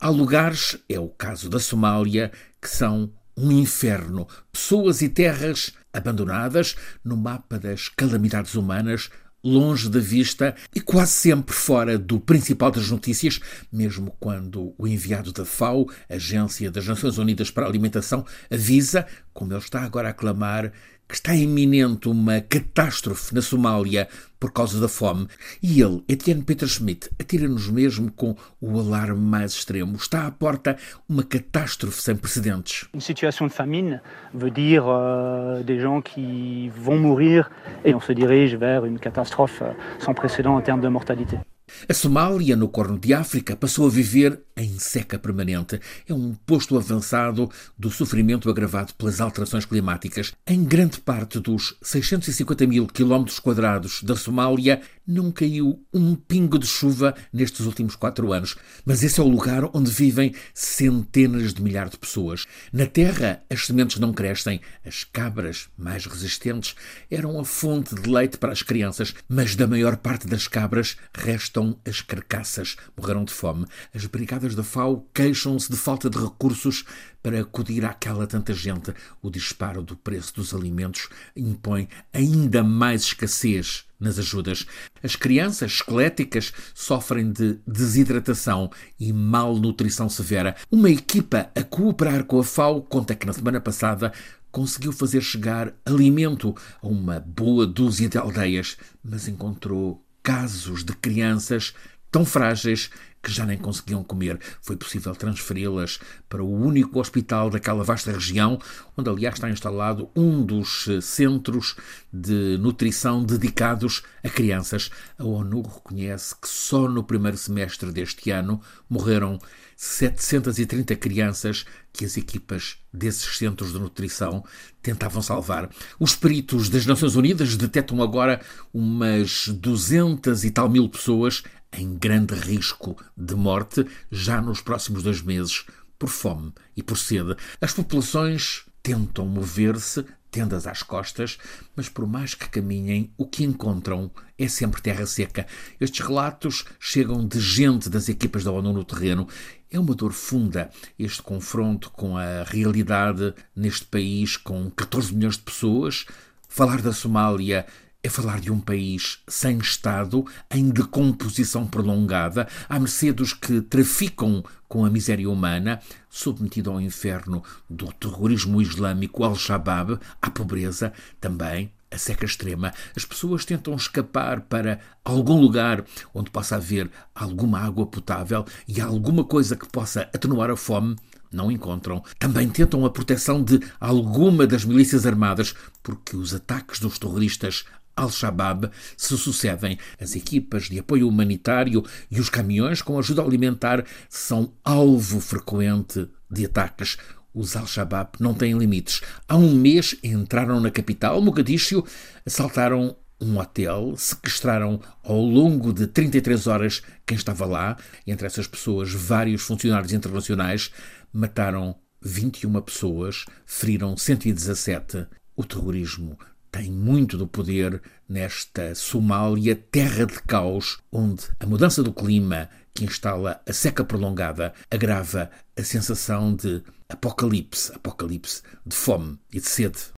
Há lugares, é o caso da Somália, que são um inferno. Pessoas e terras abandonadas no mapa das calamidades humanas, longe da vista e quase sempre fora do principal das notícias, mesmo quando o enviado da FAO, Agência das Nações Unidas para a Alimentação, avisa, como ele está agora a clamar, que está iminente uma catástrofe na Somália por causa da fome. E ele, Etienne Peter Schmidt, atira-nos mesmo com o alarme mais extremo. Está à porta uma catástrofe sem precedentes. Uma situação de famine veut dire uh, des gens qui vont mourir et on se dirige vers une catastrophe sans précédent en termes de mortalité. A Somália, no Corno de África, passou a viver em seca permanente. É um posto avançado do sofrimento agravado pelas alterações climáticas. Em grande parte dos 650 mil quilómetros quadrados da Somália, não caiu um pingo de chuva nestes últimos quatro anos. Mas esse é o lugar onde vivem centenas de milhares de pessoas. Na terra, as sementes não crescem. As cabras, mais resistentes, eram a fonte de leite para as crianças, mas da maior parte das cabras restam as carcaças. Morreram de fome. As brigadas da FAO queixam-se de falta de recursos para acudir àquela tanta gente. O disparo do preço dos alimentos impõe ainda mais escassez nas ajudas. As crianças esqueléticas sofrem de desidratação e malnutrição severa. Uma equipa a cooperar com a FAO conta que na semana passada conseguiu fazer chegar alimento a uma boa dúzia de aldeias, mas encontrou casos de crianças tão frágeis que já nem conseguiam comer. Foi possível transferi-las para o único hospital daquela vasta região, onde, aliás, está instalado um dos eh, centros de nutrição dedicados a crianças. A ONU reconhece que só no primeiro semestre deste ano morreram 730 crianças que as equipas desses centros de nutrição tentavam salvar. Os peritos das Nações Unidas detectam agora umas 200 e tal mil pessoas em grande risco de morte já nos próximos dois meses por fome e por sede. As populações tentam mover-se, tendas às costas, mas por mais que caminhem, o que encontram é sempre terra seca. Estes relatos chegam de gente das equipas da ONU no terreno. É uma dor funda este confronto com a realidade neste país com 14 milhões de pessoas. Falar da Somália é falar de um país sem Estado, em decomposição prolongada, à mercê dos que traficam com a miséria humana, submetido ao inferno do terrorismo islâmico Al-Shabaab, à pobreza também, a seca extrema. As pessoas tentam escapar para algum lugar onde possa haver alguma água potável e alguma coisa que possa atenuar a fome. Não encontram. Também tentam a proteção de alguma das milícias armadas, porque os ataques dos terroristas Al-Shabaab se sucedem. As equipas de apoio humanitário e os caminhões com ajuda alimentar são alvo frequente de ataques. Os Al-Shabaab não têm limites. Há um mês entraram na capital, Mogadíscio, assaltaram um hotel, sequestraram ao longo de 33 horas quem estava lá, entre essas pessoas vários funcionários internacionais, mataram 21 pessoas, feriram 117. O terrorismo tem muito do poder nesta Somália, terra de caos, onde a mudança do clima que instala a seca prolongada agrava a sensação de apocalipse, apocalipse de fome e de sede.